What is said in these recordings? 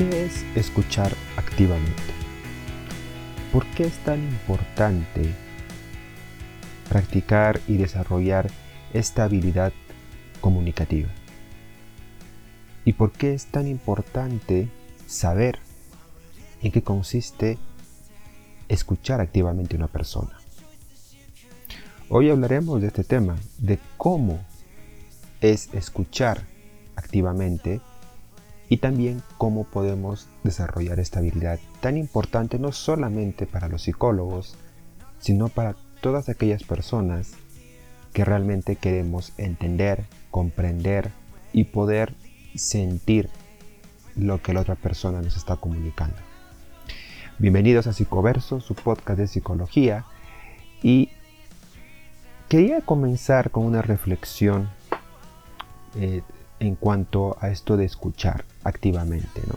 ¿Qué es escuchar activamente? ¿Por qué es tan importante practicar y desarrollar esta habilidad comunicativa? ¿Y por qué es tan importante saber en qué consiste escuchar activamente a una persona? Hoy hablaremos de este tema, de cómo es escuchar activamente y también cómo podemos desarrollar esta habilidad tan importante no solamente para los psicólogos, sino para todas aquellas personas que realmente queremos entender, comprender y poder sentir lo que la otra persona nos está comunicando. Bienvenidos a Psicoverso, su podcast de psicología, y quería comenzar con una reflexión eh, en cuanto a esto de escuchar activamente, ¿no?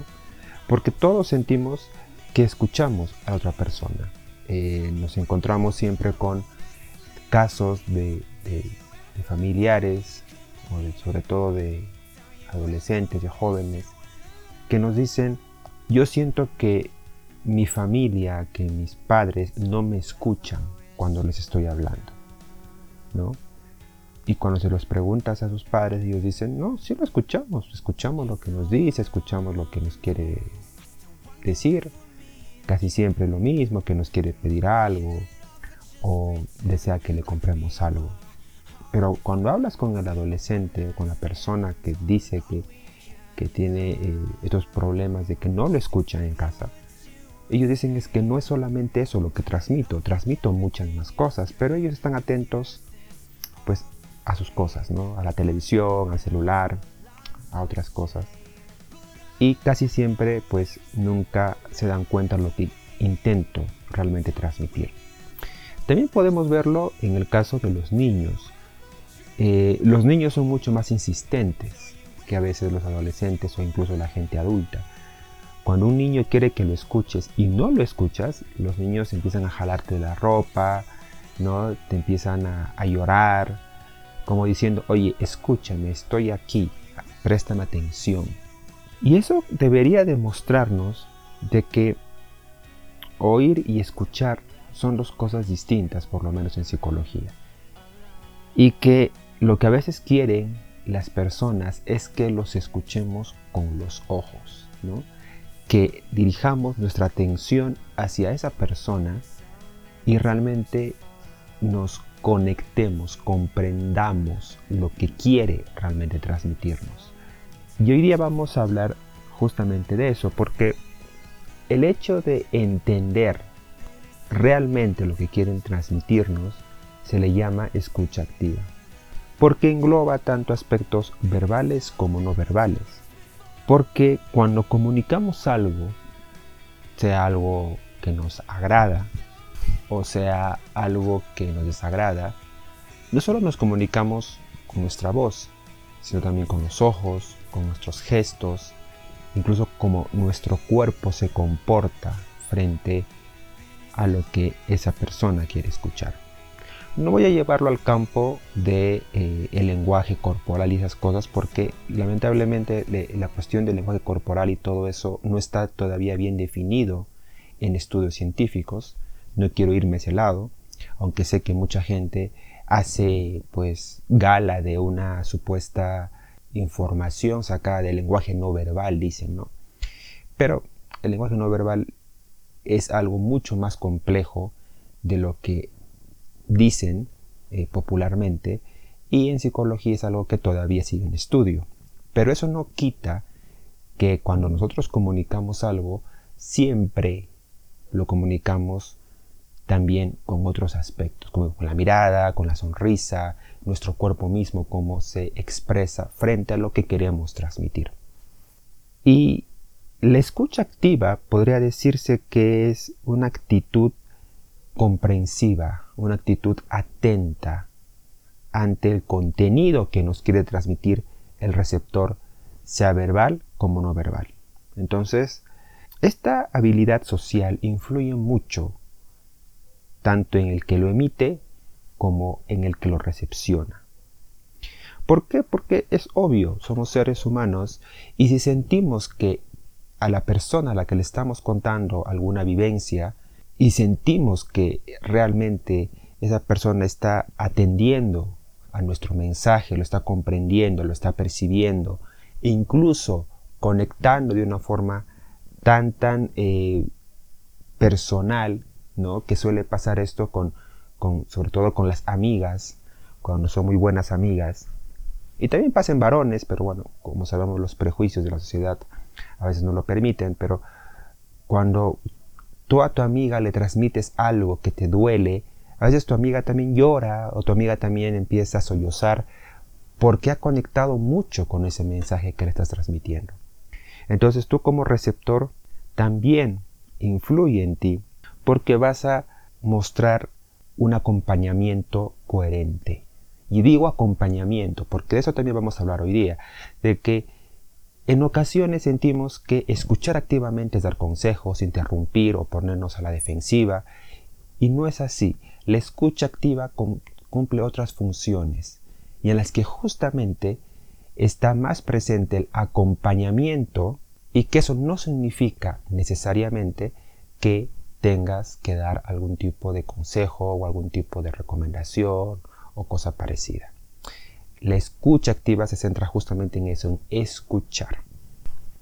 Porque todos sentimos que escuchamos a otra persona. Eh, nos encontramos siempre con casos de, familiares, sobre todo de adolescentes, de jóvenes, que nos dicen, yo siento que mi familia, que mis padres no me escuchan cuando les estoy hablando, ¿no? Y cuando se los preguntas a sus padres, ellos dicen, no, sí lo escuchamos, escuchamos lo que nos dice, escuchamos lo que nos quiere decir, casi siempre lo mismo, que nos quiere pedir algo o desea que le compremos algo. Pero cuando hablas con el adolescente con la persona que dice que, tiene eh, estos problemas de que no lo escuchan en casa, ellos dicen es que no es solamente eso lo que transmito, transmito muchas más cosas, pero ellos están atentos pues a sus cosas, ¿no? A la televisión, al celular, a otras cosas. Y casi siempre, pues, nunca se dan cuenta de lo que intento realmente transmitir. También podemos verlo en el caso de los niños. Eh, los niños son mucho más insistentes que a veces los adolescentes o incluso la gente adulta. Cuando un niño quiere que lo escuches y no lo escuchas, los niños empiezan a jalarte la ropa, ¿no? Te empiezan a llorar, como diciendo, oye, escúchame, estoy aquí, préstame atención. Y eso debería demostrarnos de que oír y escuchar son dos cosas distintas, por lo menos en psicología. Y que lo que a veces quieren las personas es que los escuchemos con los ojos, ¿no? que dirijamos nuestra atención hacia esa persona y realmente nos conectemos, comprendamos lo que quiere realmente transmitirnos. Y hoy día vamos a hablar justamente de eso, porque el hecho de entender realmente lo que quieren transmitirnos se le llama escucha activa, porque engloba tanto aspectos verbales como no verbales, porque cuando comunicamos algo, sea algo que nos agrada, o sea algo que nos desagrada, no solo nos comunicamos con nuestra voz, sino también con los ojos, con nuestros gestos, incluso cómo nuestro cuerpo se comporta frente a lo que esa persona quiere escuchar. No voy a llevarlo al campo de eh, lenguaje corporal y esas cosas porque lamentablemente la cuestión del lenguaje corporal y todo eso no está todavía bien definido en estudios científicos no quiero irme a ese lado, aunque sé que mucha gente hace pues gala de una supuesta información sacada del lenguaje no verbal, dicen, ¿no? Pero el lenguaje no verbal es algo mucho más complejo de lo que dicen eh, popularmente y en psicología es algo que todavía sigue en estudio. Pero eso no quita que cuando nosotros comunicamos algo, siempre lo comunicamos también con otros aspectos, como con la mirada, con la sonrisa, nuestro cuerpo mismo, cómo se expresa frente a lo que queremos transmitir. Y la escucha activa podría decirse que es una actitud comprensiva, una actitud atenta ante el contenido que nos quiere transmitir el receptor, sea verbal como no verbal. Entonces, esta habilidad social influye mucho tanto en el que lo emite como en el que lo recepciona. ¿Por qué? Porque es obvio, somos seres humanos y si sentimos que a la persona a la que le estamos contando alguna vivencia y sentimos que realmente esa persona está atendiendo a nuestro mensaje, lo está comprendiendo, lo está percibiendo, e incluso conectando de una forma tan, tan eh, personal, ¿no? Que suele pasar esto con, con, sobre todo con las amigas, cuando son muy buenas amigas. Y también pasa en varones, pero bueno, como sabemos los prejuicios de la sociedad a veces no lo permiten, pero cuando tú a tu amiga le transmites algo que te duele, a veces tu amiga también llora o tu amiga también empieza a sollozar porque ha conectado mucho con ese mensaje que le estás transmitiendo. Entonces tú como receptor también influye en ti porque vas a mostrar un acompañamiento coherente. Y digo acompañamiento porque de eso también vamos a hablar hoy día, de que en ocasiones sentimos que escuchar activamente es dar consejos, interrumpir o ponernos a la defensiva, y no es así. La escucha activa cumple otras funciones, y en las que justamente está más presente el acompañamiento, y que eso no significa necesariamente que tengas que dar algún tipo de consejo o algún tipo de recomendación o cosa parecida. La escucha activa se centra justamente en eso, en escuchar.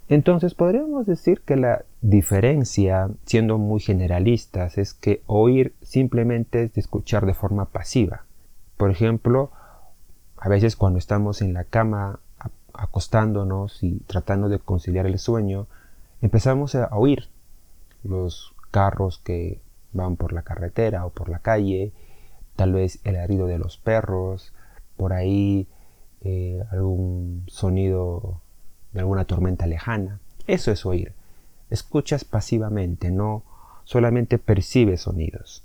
Entonces podríamos decir que la diferencia, siendo muy generalistas, es que oír simplemente es escuchar de forma pasiva. Por ejemplo, a veces cuando estamos en la cama acostándonos y tratando de conciliar el sueño, empezamos a oír los carros que van por la carretera o por la calle, tal vez el arido de los perros, por ahí eh, algún sonido de alguna tormenta lejana. Eso es oír. Escuchas pasivamente, no solamente percibes sonidos.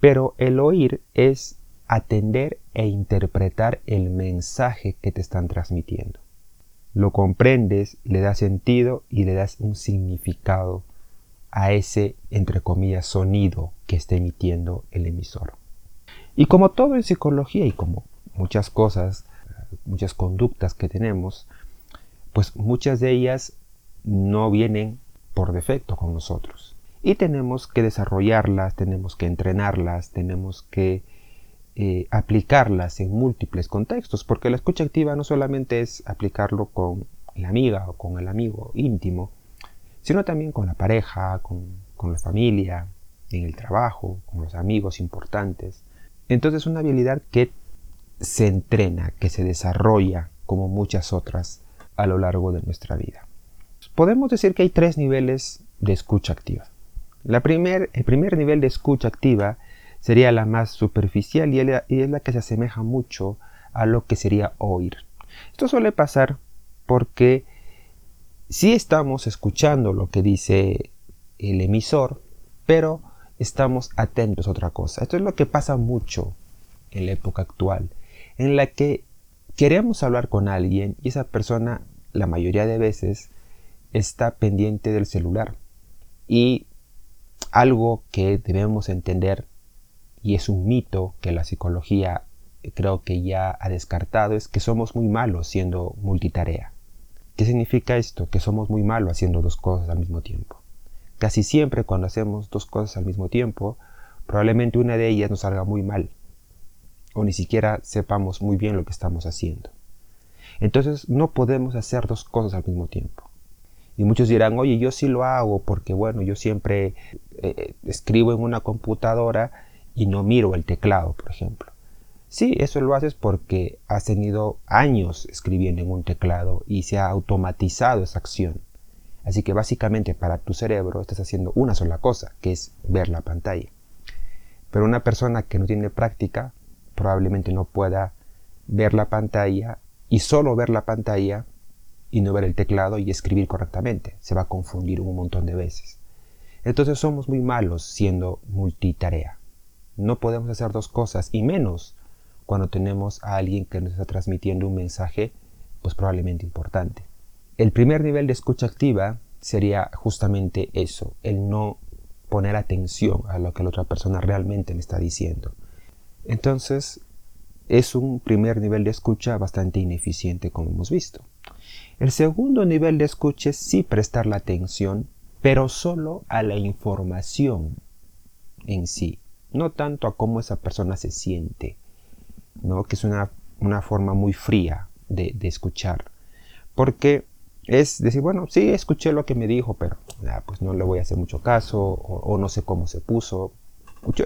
Pero el oír es atender e interpretar el mensaje que te están transmitiendo. Lo comprendes, le das sentido y le das un significado a ese, entre comillas, sonido que está emitiendo el emisor. Y como todo en psicología y como muchas cosas, muchas conductas que tenemos, pues muchas de ellas no vienen por defecto con nosotros. Y tenemos que desarrollarlas, tenemos que entrenarlas, tenemos que eh, aplicarlas en múltiples contextos, porque la escucha activa no solamente es aplicarlo con la amiga o con el amigo íntimo, sino también con la pareja, con, con la familia, en el trabajo, con los amigos importantes. Entonces es una habilidad que se entrena, que se desarrolla como muchas otras a lo largo de nuestra vida. Podemos decir que hay tres niveles de escucha activa. El primer nivel de escucha activa sería la más superficial y es la que se asemeja mucho a lo que sería oír. Esto suele pasar porque si estamos escuchando lo que dice el emisor, pero estamos atentos a otra cosa. Esto es lo que pasa mucho en la época actual en la que queremos hablar con alguien y esa persona la mayoría de veces está pendiente del celular. Y algo que debemos entender, y es un mito que la psicología creo que ya ha descartado, es que somos muy malos siendo multitarea. ¿Qué significa esto? Que somos muy malos haciendo dos cosas al mismo tiempo. Casi siempre cuando hacemos dos cosas al mismo tiempo, probablemente una de ellas nos salga muy mal o ni siquiera sepamos muy bien lo que estamos haciendo. Entonces no podemos hacer dos cosas al mismo tiempo. Y muchos dirán, oye, yo sí lo hago porque, bueno, yo siempre eh, escribo en una computadora y no miro el teclado, por ejemplo. Sí, eso lo haces porque has tenido años escribiendo en un teclado y se ha automatizado esa acción. Así que básicamente para tu cerebro estás haciendo una sola cosa, que es ver la pantalla. Pero una persona que no tiene práctica probablemente no pueda ver la pantalla y solo ver la pantalla y no ver el teclado y escribir correctamente. Se va a confundir un montón de veces. Entonces somos muy malos siendo multitarea. No podemos hacer dos cosas y menos cuando tenemos a alguien que nos está transmitiendo un mensaje pues probablemente importante. El primer nivel de escucha activa sería justamente eso, el no poner atención a lo que la otra persona realmente me está diciendo. Entonces, es un primer nivel de escucha bastante ineficiente, como hemos visto. El segundo nivel de escucha es sí prestar la atención, pero solo a la información en sí, no tanto a cómo esa persona se siente, ¿no? que es una, forma muy fría de, escuchar. Porque es decir, bueno, sí, escuché lo que me dijo, pero pues no le voy a hacer mucho caso, o, no sé cómo se puso.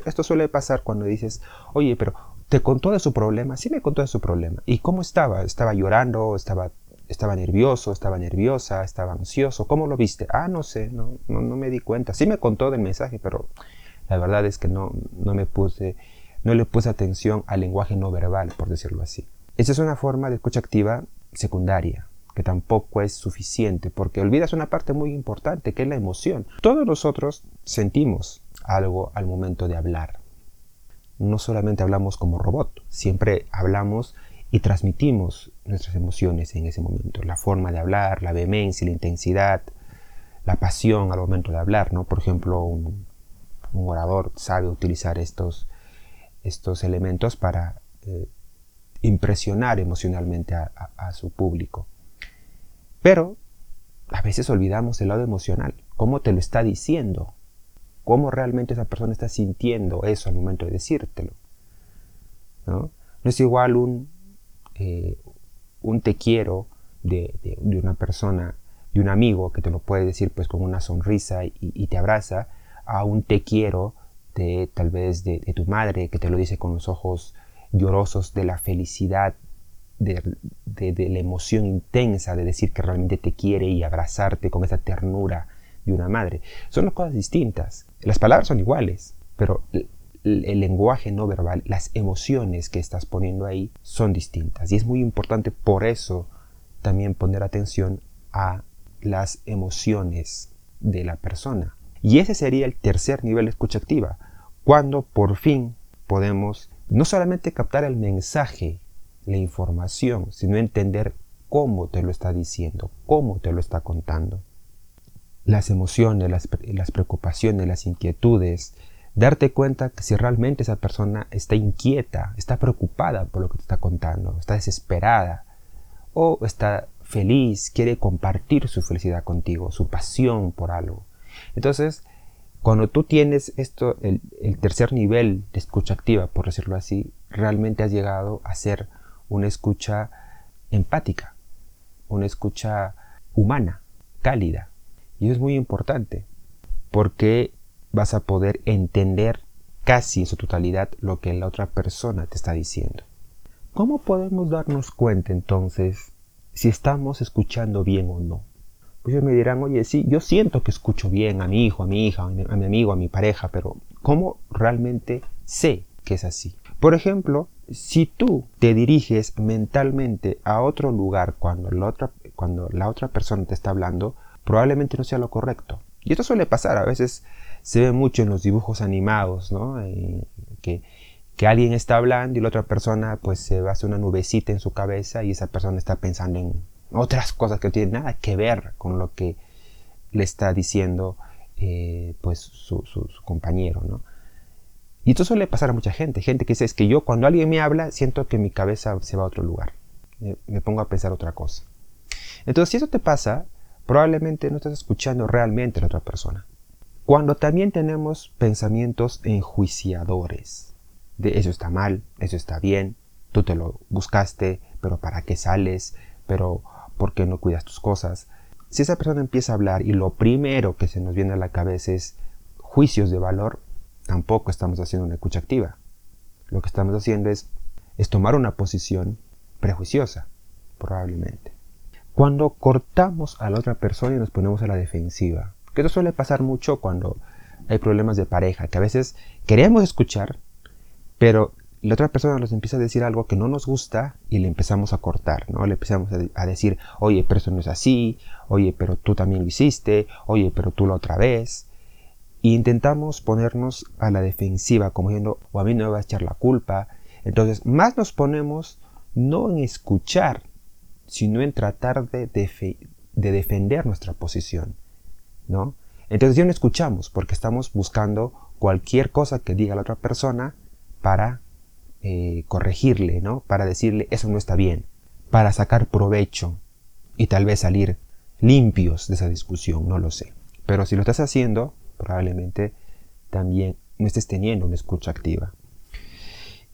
esto suele pasar cuando dices, oye, pero ¿te contó de su problema? Sí me contó de su problema. ¿Y cómo estaba? ¿Estaba llorando? ¿Estaba, estaba nervioso? ¿Estaba nerviosa? ¿Estaba ansioso? ¿Cómo lo viste? Ah, no sé, no, no, no me di cuenta. Sí me contó del mensaje, pero la verdad es que no, no me puse, no le puse atención al lenguaje no verbal, por decirlo así. Esa es una forma de escucha activa secundaria, que tampoco es suficiente, porque olvidas una parte muy importante, que es la emoción. Todos nosotros sentimos algo al momento de hablar. No solamente hablamos como robot, siempre hablamos y transmitimos nuestras emociones en ese momento. La forma de hablar, la vehemencia, la intensidad, la pasión al momento de hablar, ¿no? Por ejemplo, un, un orador sabe utilizar estos, estos elementos para eh, impresionar emocionalmente a, su público. Pero a veces olvidamos el lado emocional, cómo te lo está diciendo, cómo realmente esa persona está sintiendo eso al momento de decírtelo. No, es igual un, eh, un te quiero de, una persona, de un amigo que te lo puede decir pues con una sonrisa y te abraza, a un te quiero de tal vez de, tu madre que te lo dice con los ojos llorosos de la felicidad, de, la emoción intensa de decir que realmente te quiere y abrazarte con esa ternura de una madre. Son dos cosas distintas. Las palabras son iguales, pero el lenguaje no verbal, las emociones que estás poniendo ahí son distintas. Y es muy importante por eso también poner atención a las emociones de la persona. Y ese sería el tercer nivel de escucha activa, cuando por fin podemos no solamente captar el mensaje, la información, sino entender cómo te lo está diciendo, cómo te lo está contando. Las emociones, las, preocupaciones, las inquietudes, darte cuenta que si realmente esa persona está inquieta, está preocupada por lo que te está contando, está desesperada o está feliz, quiere compartir su felicidad contigo, su pasión por algo. Entonces, cuando tú tienes esto, el, tercer nivel de escucha activa, por decirlo así, realmente has llegado a ser una escucha empática, una escucha humana, cálida. Y eso es muy importante, porque vas a poder entender casi en su totalidad lo que la otra persona te está diciendo. ¿Cómo podemos darnos cuenta entonces si estamos escuchando bien o no? Ellos me dirán, oye, sí, yo siento que escucho bien a mi hijo, a mi hija, a mi, amigo, a mi pareja, pero ¿cómo realmente sé que es así? Por ejemplo, si tú te diriges mentalmente a otro lugar cuando la otra, cuando la otra persona te está hablando, probablemente no sea lo correcto. Y esto suele pasar, a veces se ve mucho en los dibujos animados, ¿no? Eh, que, que alguien está hablando y la otra persona pues se va a hacer una nubecita en su cabeza y esa persona está pensando en otras cosas que no tienen nada que ver con lo que le está diciendo eh, pues su, compañero, ¿no? Y esto suele pasar a mucha gente, gente que dice, es que yo cuando alguien me habla siento que mi cabeza se va a otro lugar, me, pongo a pensar otra cosa. Entonces, si eso te pasa, probablemente no estás escuchando realmente a la otra persona. Cuando también tenemos pensamientos enjuiciadores, de eso está mal, eso está bien, tú te lo buscaste, pero ¿para qué sales? Pero ¿por qué no cuidas tus cosas? Si esa persona empieza a hablar y lo primero que se nos viene a la cabeza es juicios de valor, tampoco estamos haciendo una escucha activa. Lo que estamos haciendo es, es tomar una posición prejuiciosa, probablemente. Cuando cortamos a la otra persona y nos ponemos a la defensiva, que eso suele pasar mucho cuando hay problemas de pareja, que a veces queremos escuchar, pero la otra persona nos empieza a decir algo que no nos gusta y le empezamos a cortar, ¿no? Le empezamos a, decir, oye, pero eso no es así, oye, pero tú también lo hiciste, oye, pero tú la otra vez. E intentamos ponernos a la defensiva, como diciendo, o a mí no me va a echar la culpa. Entonces, más nos ponemos no en escuchar, sino en tratar de, de defender nuestra posición, ¿no? Entonces ya no escuchamos porque estamos buscando cualquier cosa que diga la otra persona para eh, corregirle, ¿no? Para decirle eso no está bien, para sacar provecho y tal vez salir limpios de esa discusión, no lo sé. Pero si lo estás haciendo, probablemente también no estés teniendo una escucha activa.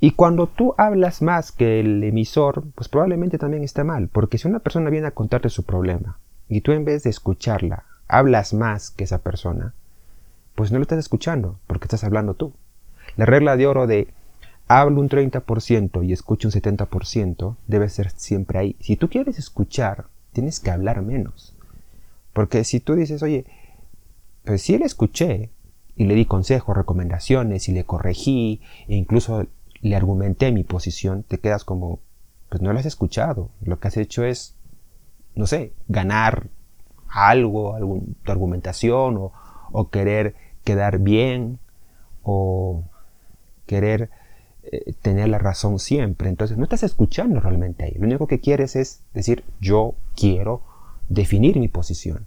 Y cuando tú hablas más que el emisor, pues probablemente también está mal, porque si una persona viene a contarte su problema y tú en vez de escucharla, hablas más que esa persona, pues no lo estás escuchando, porque estás hablando tú. La regla de oro de hablo un 30% y escucho un 70% debe ser siempre ahí. Si tú quieres escuchar, tienes que hablar menos. Porque si tú dices, oye, pues si le escuché y le di consejos, recomendaciones y le corregí e incluso le argumenté mi posición, te quedas como, pues no lo has escuchado. Lo que has hecho es, no sé, ganar algo, algún, tu argumentación o, o querer quedar bien o querer eh, tener la razón siempre. Entonces no estás escuchando realmente ahí. Lo único que quieres es decir, yo quiero definir mi posición.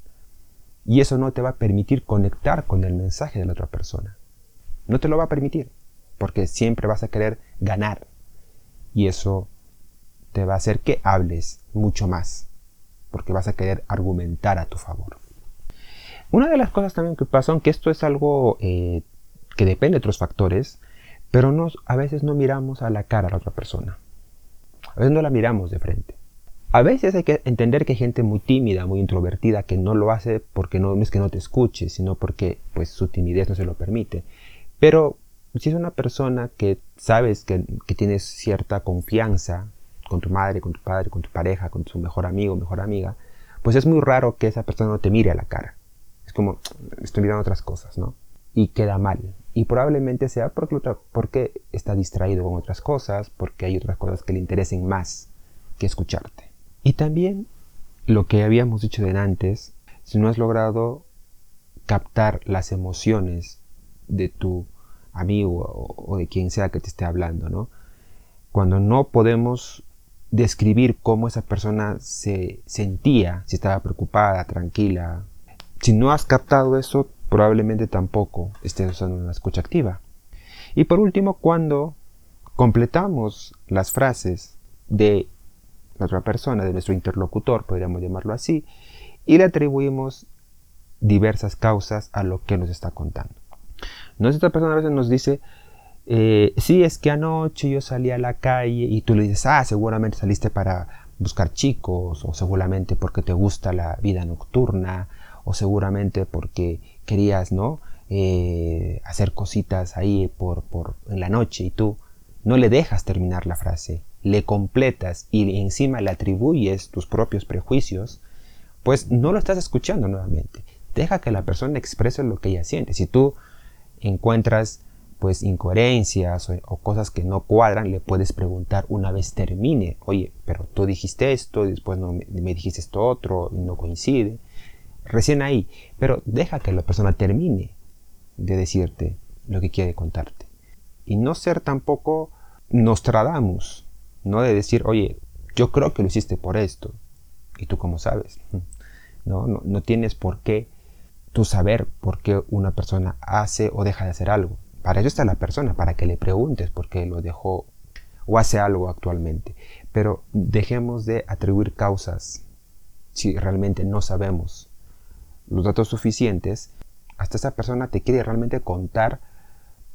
Y eso no te va a permitir conectar con el mensaje de la otra persona. No te lo va a permitir porque siempre vas a querer ganar. Y eso te va a hacer que hables mucho más, porque vas a querer argumentar a tu favor. Una de las cosas también que pasa, aunque esto es algo eh, que depende de otros factores, pero nos, a veces no miramos a la cara a la otra persona. A veces no la miramos de frente. A veces hay que entender que hay gente muy tímida, muy introvertida, que no lo hace porque no, no es que no te escuche, sino porque pues, su timidez no se lo permite. Pero si es una persona que sabes que, tienes cierta confianza con tu madre, con tu padre, con tu pareja, con tu mejor amigo, mejor amiga, pues es muy raro que esa persona no te mire a la cara. Es como, estoy mirando otras cosas, ¿no? Y queda mal. Y probablemente sea porque, porque está distraído con otras cosas, porque hay otras cosas que le interesen más que escucharte. Y también lo que habíamos dicho de antes, si no has logrado captar las emociones de tu amigo o, de quien sea que te esté hablando, ¿no? Cuando no podemos describir cómo esa persona se sentía, si estaba preocupada, tranquila. Si no has captado eso, probablemente tampoco estés usando una escucha activa. Y por último, cuando completamos las frases de la otra persona, de nuestro interlocutor, podríamos llamarlo así, y le atribuimos diversas causas a lo que nos está contando. No esta persona a veces nos dice, eh, sí, es que anoche yo salí a la calle y tú le dices, ah, seguramente saliste para buscar chicos, o seguramente porque te gusta la vida nocturna, o seguramente porque querías, ¿no? Eh, hacer cositas ahí por, por, en la noche y tú no le dejas terminar la frase, le completas y encima le atribuyes tus propios prejuicios, pues no lo estás escuchando nuevamente. Deja que la persona exprese lo que ella siente. Si tú encuentras pues incoherencias o, cosas que no cuadran, le puedes preguntar una vez termine, oye, pero tú dijiste esto, después no, me, dijiste esto otro, no coincide. Recién ahí, pero deja que la persona termine de decirte lo que quiere contarte. Y no ser tampoco Nostradamus, no de decir, oye, yo creo que lo hiciste por esto, y tú cómo sabes. No, no, no tienes por qué tú saber por qué una persona hace o deja de hacer algo. Para eso está la persona, para que le preguntes por qué lo dejó o hace algo actualmente. Pero dejemos de atribuir causas si realmente no sabemos los datos suficientes. Hasta esa persona te quiere realmente contar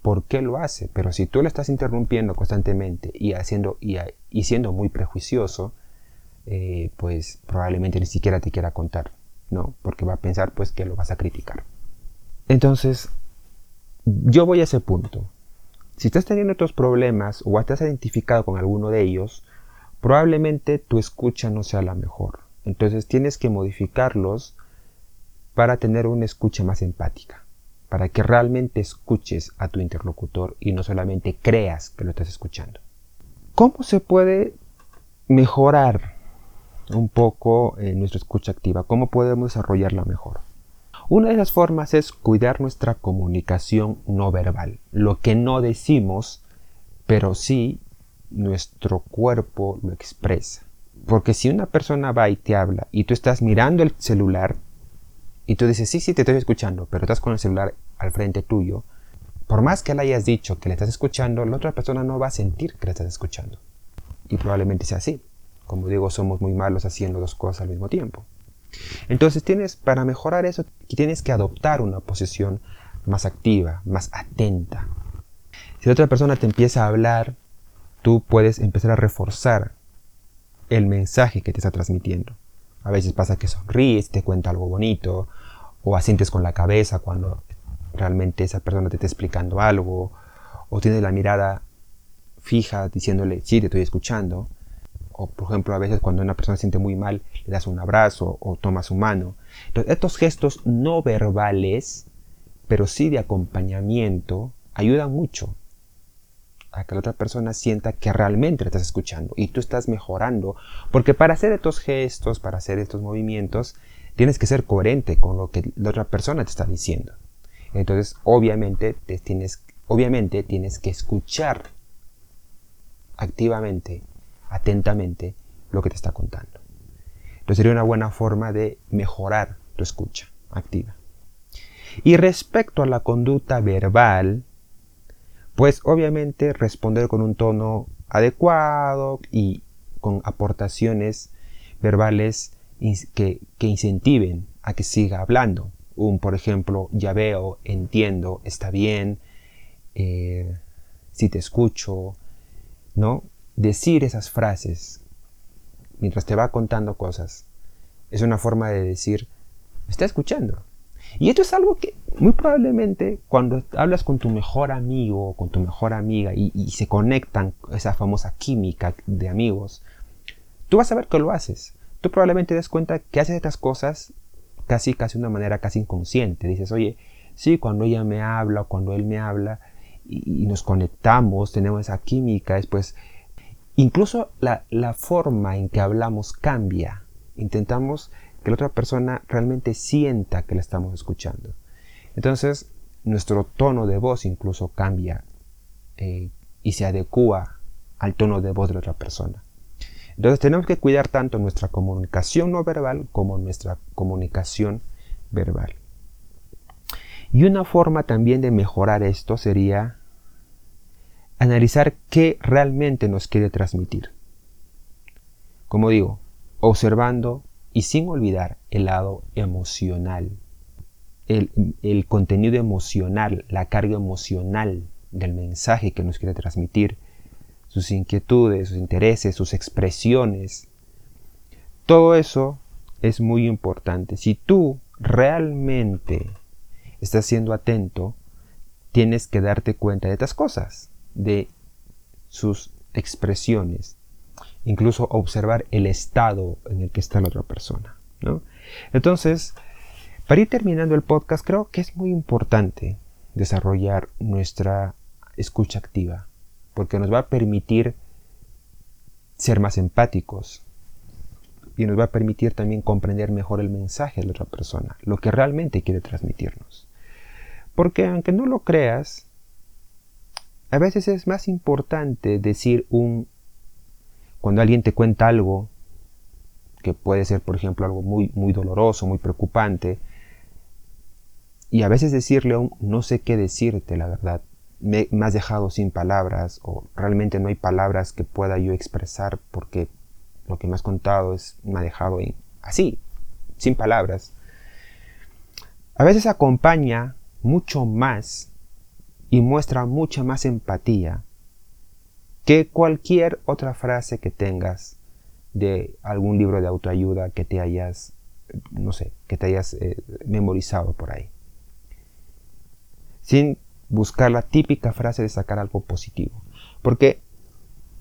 por qué lo hace. Pero si tú le estás interrumpiendo constantemente y, haciendo, y, siendo muy prejuicioso, eh, pues probablemente ni siquiera te quiera contar. ¿no? Porque va a pensar pues que lo vas a criticar. Entonces, yo voy a ese punto. Si estás teniendo otros problemas o estás identificado con alguno de ellos, probablemente tu escucha no sea la mejor. Entonces tienes que modificarlos para tener una escucha más empática, para que realmente escuches a tu interlocutor y no solamente creas que lo estás escuchando. ¿Cómo se puede mejorar un poco eh, nuestra escucha activa, cómo podemos desarrollarla mejor. Una de las formas es cuidar nuestra comunicación no verbal, lo que no decimos, pero sí nuestro cuerpo lo expresa. Porque si una persona va y te habla y tú estás mirando el celular y tú dices, sí, sí, te estoy escuchando, pero estás con el celular al frente tuyo, por más que le hayas dicho que le estás escuchando, la otra persona no va a sentir que le estás escuchando. Y probablemente sea así Como digo, somos muy malos haciendo dos cosas al mismo tiempo. Entonces tienes, para mejorar eso, tienes que adoptar una posición más activa, más atenta. Si otra persona te empieza a hablar, tú puedes empezar a reforzar el mensaje que te está transmitiendo. A veces pasa que sonríes, te cuenta algo bonito, o asientes con la cabeza cuando realmente esa persona te está explicando algo, o tienes la mirada fija diciéndole, sí, te estoy escuchando. O por ejemplo, a veces cuando una persona siente muy mal, le das un abrazo o tomas su mano. Entonces, estos gestos no verbales, pero sí de acompañamiento, ayudan mucho a que la otra persona sienta que realmente estás escuchando y tú estás mejorando. Porque para hacer estos gestos, para hacer estos movimientos, tienes que ser coherente con lo que la otra persona te está diciendo. Entonces, obviamente, te tienes, obviamente tienes que escuchar activamente, atentamente, lo que te está contando. Entonces sería una buena forma de mejorar tu escucha activa. Y respecto a la conducta verbal, pues obviamente responder con un tono adecuado y con aportaciones verbales que, incentiven a que siga hablando. Un, por ejemplo, ya veo, entiendo, está bien, eh, si te escucho, ¿no? Decir esas frases mientras te va contando cosas es una forma de decir, me está escuchando. Y esto es algo que muy probablemente cuando hablas con tu mejor amigo o con tu mejor amiga y, se conectan esa famosa química de amigos, tú vas a ver que lo haces. Tú probablemente te des cuenta que haces estas cosas casi, casi de una manera casi inconsciente. Dices, oye, sí, cuando ella me habla o cuando él me habla y, nos conectamos, tenemos esa química, después, incluso la, la forma en que hablamos cambia. Intentamos que la otra persona realmente sienta que la estamos escuchando. Entonces, nuestro tono de voz incluso cambia eh, y se adecua al tono de voz de la otra persona. Entonces tenemos que cuidar tanto nuestra comunicación no verbal como nuestra comunicación verbal. Y una forma también de mejorar esto sería analizar qué realmente nos quiere transmitir. Como digo, observando y sin olvidar el lado emocional, el, contenido emocional, la carga emocional del mensaje que nos quiere transmitir, sus inquietudes, sus intereses, sus expresiones. Todo eso es muy importante. Si tú realmente estás siendo atento, tienes que darte cuenta de estas cosas, de sus expresiones, incluso observar el estado en el que está la otra persona. ¿no? Entonces, para ir terminando el podcast, creo que es muy importante desarrollar nuestra escucha activa, porque nos va a permitir ser más empáticos y nos va a permitir también comprender mejor el mensaje de otra persona, lo que realmente quiere transmitirnos. Porque aunque no lo creas, a veces es más importante decir un cuando alguien te cuenta algo, que puede ser, por ejemplo, algo muy, muy doloroso, muy preocupante, y a veces decirle un no sé qué decirte, la verdad, me, has dejado sin palabras, o realmente no hay palabras que pueda yo expresar porque lo que me has contado es, me ha dejado así, sin palabras. A veces acompaña mucho más y muestra mucha más empatía que cualquier otra frase que tengas de algún libro de autoayuda que te hayas, no sé, que te hayas eh, memorizado por ahí. Sin buscar la típica frase de sacar algo positivo. Porque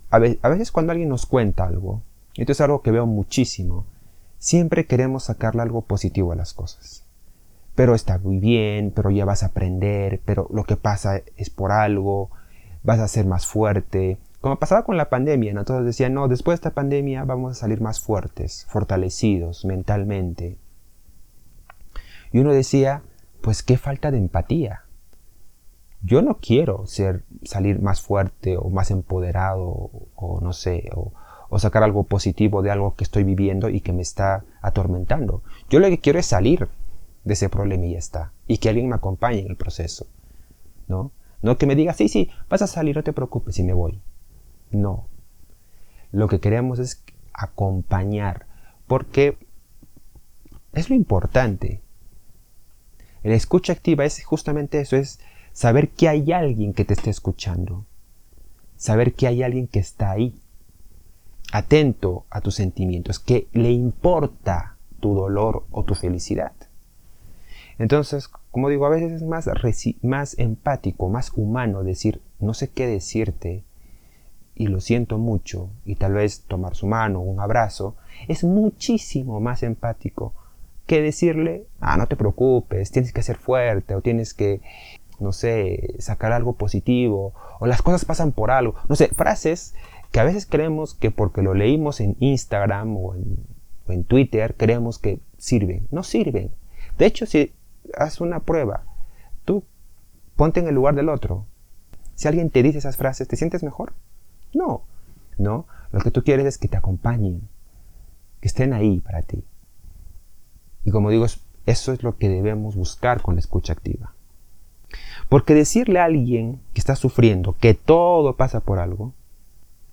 a, veces cuando alguien nos cuenta algo, esto es algo que veo muchísimo, siempre queremos sacarle algo positivo a las cosas. Pero está muy bien, pero ya vas a aprender, pero lo que pasa es por algo, vas a ser más fuerte, como pasaba con la pandemia, ¿no? Todos decían, no, después de esta pandemia vamos a salir más fuertes, fortalecidos mentalmente. Y uno decía, pues qué falta de empatía. Yo no quiero ser, salir más fuerte o más empoderado o, no sé, o, sacar algo positivo de algo que estoy viviendo y que me está atormentando. Yo lo que quiero es salir de ese problema y ya está. Y que alguien me acompañe en el proceso. ¿No? No que me diga, sí, sí, vas a salir, no te preocupes si me voy. No. Lo que queremos es acompañar, porque es lo importante. La escucha activa es justamente eso, es saber que hay alguien que te esté escuchando, saber que hay alguien que está ahí, atento a tus sentimientos, que le importa tu dolor o tu felicidad. Entonces, como digo, a veces es más, más empático, más humano decir, no sé qué decirte y lo siento mucho, y tal vez tomar su mano, un abrazo, es muchísimo más empático que decirle, ah, no te preocupes, tienes que ser fuerte o tienes que, no sé, sacar algo positivo o las cosas pasan por algo. No sé, frases que a veces creemos que porque lo leímos en Instagram o en, Twitter, creemos que sirven. No sirven. De hecho, si haz una prueba, tú ponte en el lugar del otro. Si alguien te dice esas frases, ¿te sientes mejor? No, no. Lo que tú quieres es que te acompañen, que estén ahí para ti. Y como digo, eso es lo que debemos buscar con la escucha activa. Porque decirle a alguien que está sufriendo que todo pasa por algo,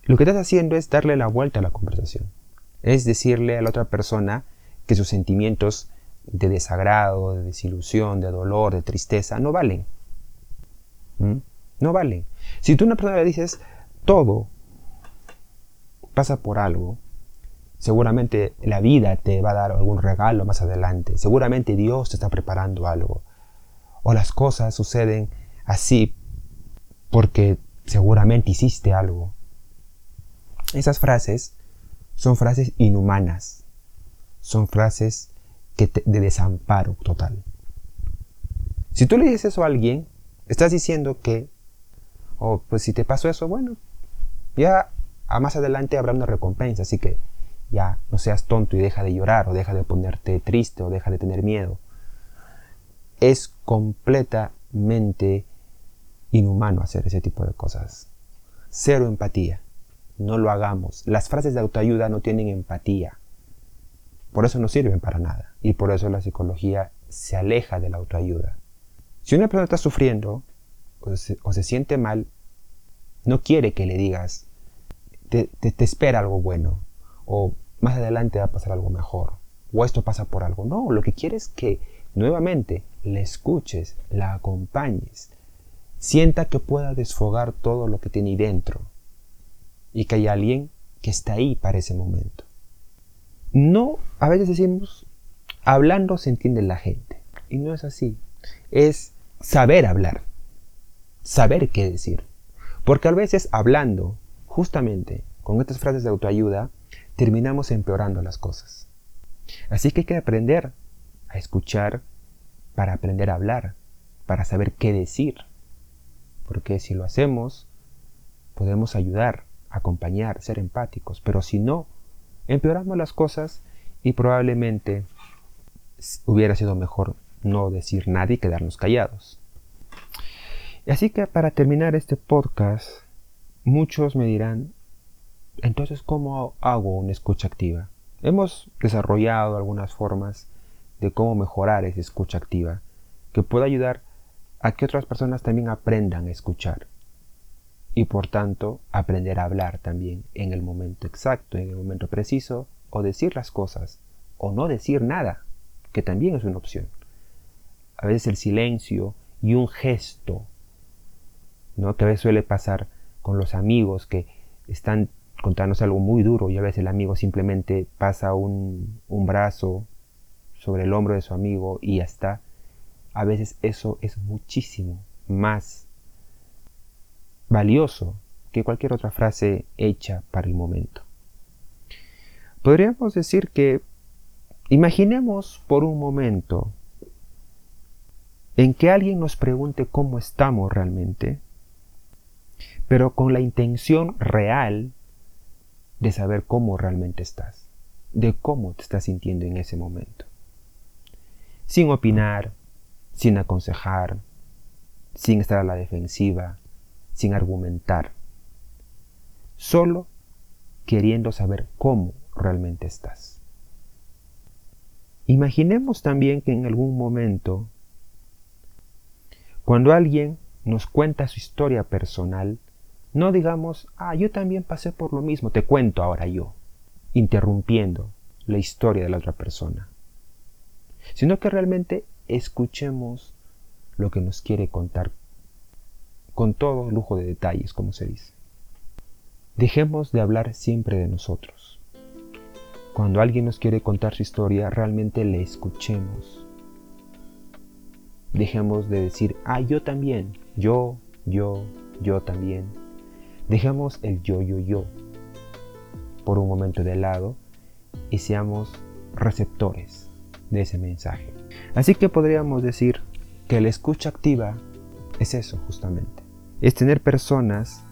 lo que estás haciendo es darle la vuelta a la conversación. Es decirle a la otra persona que sus sentimientos de desagrado, de desilusión, de dolor, de tristeza, no valen. ¿Mm? No valen. Si tú a una persona le dices, todo pasa por algo, Seguramente la vida te va a dar algún regalo más adelante. Seguramente Dios te está preparando algo. O las cosas suceden así porque seguramente hiciste algo. Esas frases son frases inhumanas. Son frases que de desamparo total. Si tú le dices eso a alguien, estás diciendo que, oh, pues si te pasó eso, bueno, ya a más adelante habrá una recompensa, así que ya no seas tonto y deja de llorar o deja de ponerte triste o deja de tener miedo. Es completamente inhumano hacer ese tipo de cosas. Cero empatía. No lo hagamos. Las frases de autoayuda no tienen empatía. Por eso no sirven para nada. Y por eso la psicología se aleja de la autoayuda. Si una persona está sufriendo o se, siente mal, no quiere que le digas, te, te espera algo bueno o más adelante va a pasar algo mejor, o esto pasa por algo. No, lo que quiere es que nuevamente le escuches, la acompañes, sienta que pueda desfogar todo lo que tiene ahí dentro y que hay alguien que está ahí para ese momento. No, a veces decimos, hablando se entiende la gente, y no es así, es saber hablar, saber qué decir, porque a veces hablando, justamente con estas frases de autoayuda, terminamos empeorando las cosas. Así que hay que aprender a escuchar para aprender a hablar, para saber qué decir. Porque si lo hacemos, podemos ayudar, acompañar, ser empáticos. Pero si no, empeoramos las cosas y probablemente hubiera sido mejor no decir nada y quedarnos callados. Así que para terminar este podcast, muchos me dirán, entonces, ¿cómo hago una escucha activa? Hemos desarrollado algunas formas de cómo mejorar esa escucha activa que pueda ayudar a que otras personas también aprendan a escuchar y por tanto aprender a hablar también en el momento exacto, en el momento preciso o decir las cosas o no decir nada, que también es una opción. A veces el silencio y un gesto, ¿no? que a veces suele pasar con los amigos que están contarnos algo muy duro y a veces el amigo simplemente pasa un, un brazo sobre el hombro de su amigo y ya está. A veces eso es muchísimo más valioso que cualquier otra frase hecha para el momento. Podríamos decir que imaginemos por un momento en que alguien nos pregunte cómo estamos realmente, pero con la intención real de saber cómo realmente estás, de cómo te estás sintiendo en ese momento. Sin opinar, sin aconsejar, sin estar a la defensiva, sin argumentar, solo queriendo saber cómo realmente estás. Imaginemos también que en algún momento, cuando alguien nos cuenta su historia personal, no digamos, ah, yo también pasé por lo mismo, te cuento ahora yo. interrumpiendo la historia de la otra persona, sino que realmente escuchemos lo que nos quiere contar con todo lujo de detalles, como se dice. Dejemos de hablar siempre de nosotros. Cuando alguien nos quiere contar su historia, realmente le escuchemos. Dejemos de decir, ah, yo también, yo, yo, yo también. Dejemos el yo, yo, yo por un momento de lado y seamos receptores de ese mensaje. Así que podríamos decir que la escucha activa es eso justamente. Es tener personas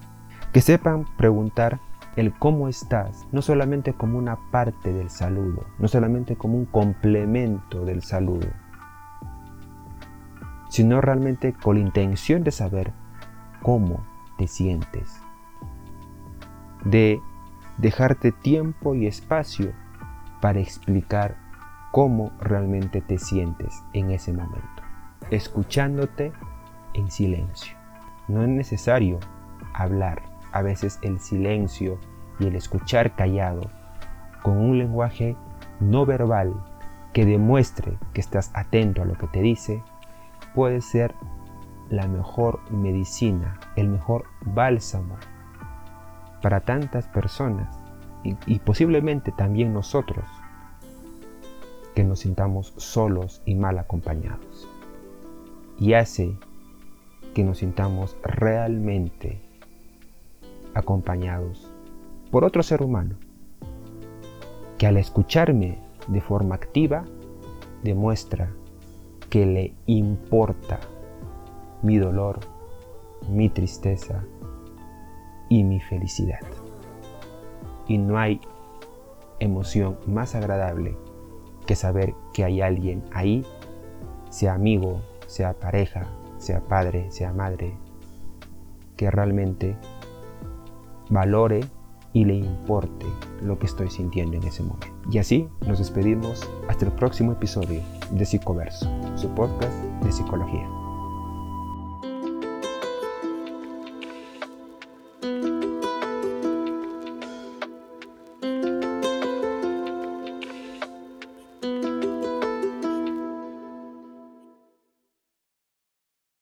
que sepan preguntar el cómo estás, no solamente como una parte del saludo, no solamente como un complemento del saludo, sino realmente con la intención de saber cómo te sientes, de dejarte tiempo y espacio para explicar cómo realmente te sientes en ese momento, escuchándote en silencio. No es necesario hablar, a veces el silencio y el escuchar callado, con un lenguaje no verbal que demuestre que estás atento a lo que te dice, puede ser la mejor medicina, el mejor bálsamo para tantas personas y, posiblemente también nosotros que nos sintamos solos y mal acompañados. Y hace que nos sintamos realmente acompañados por otro ser humano, que al escucharme de forma activa demuestra que le importa mi dolor, mi tristeza y mi felicidad. Y no hay emoción más agradable que saber que hay alguien ahí, sea amigo, sea pareja, sea padre, sea madre, que realmente valore y le importe lo que estoy sintiendo en ese momento. Y así nos despedimos hasta el próximo episodio de Psicoverso, su podcast de psicología.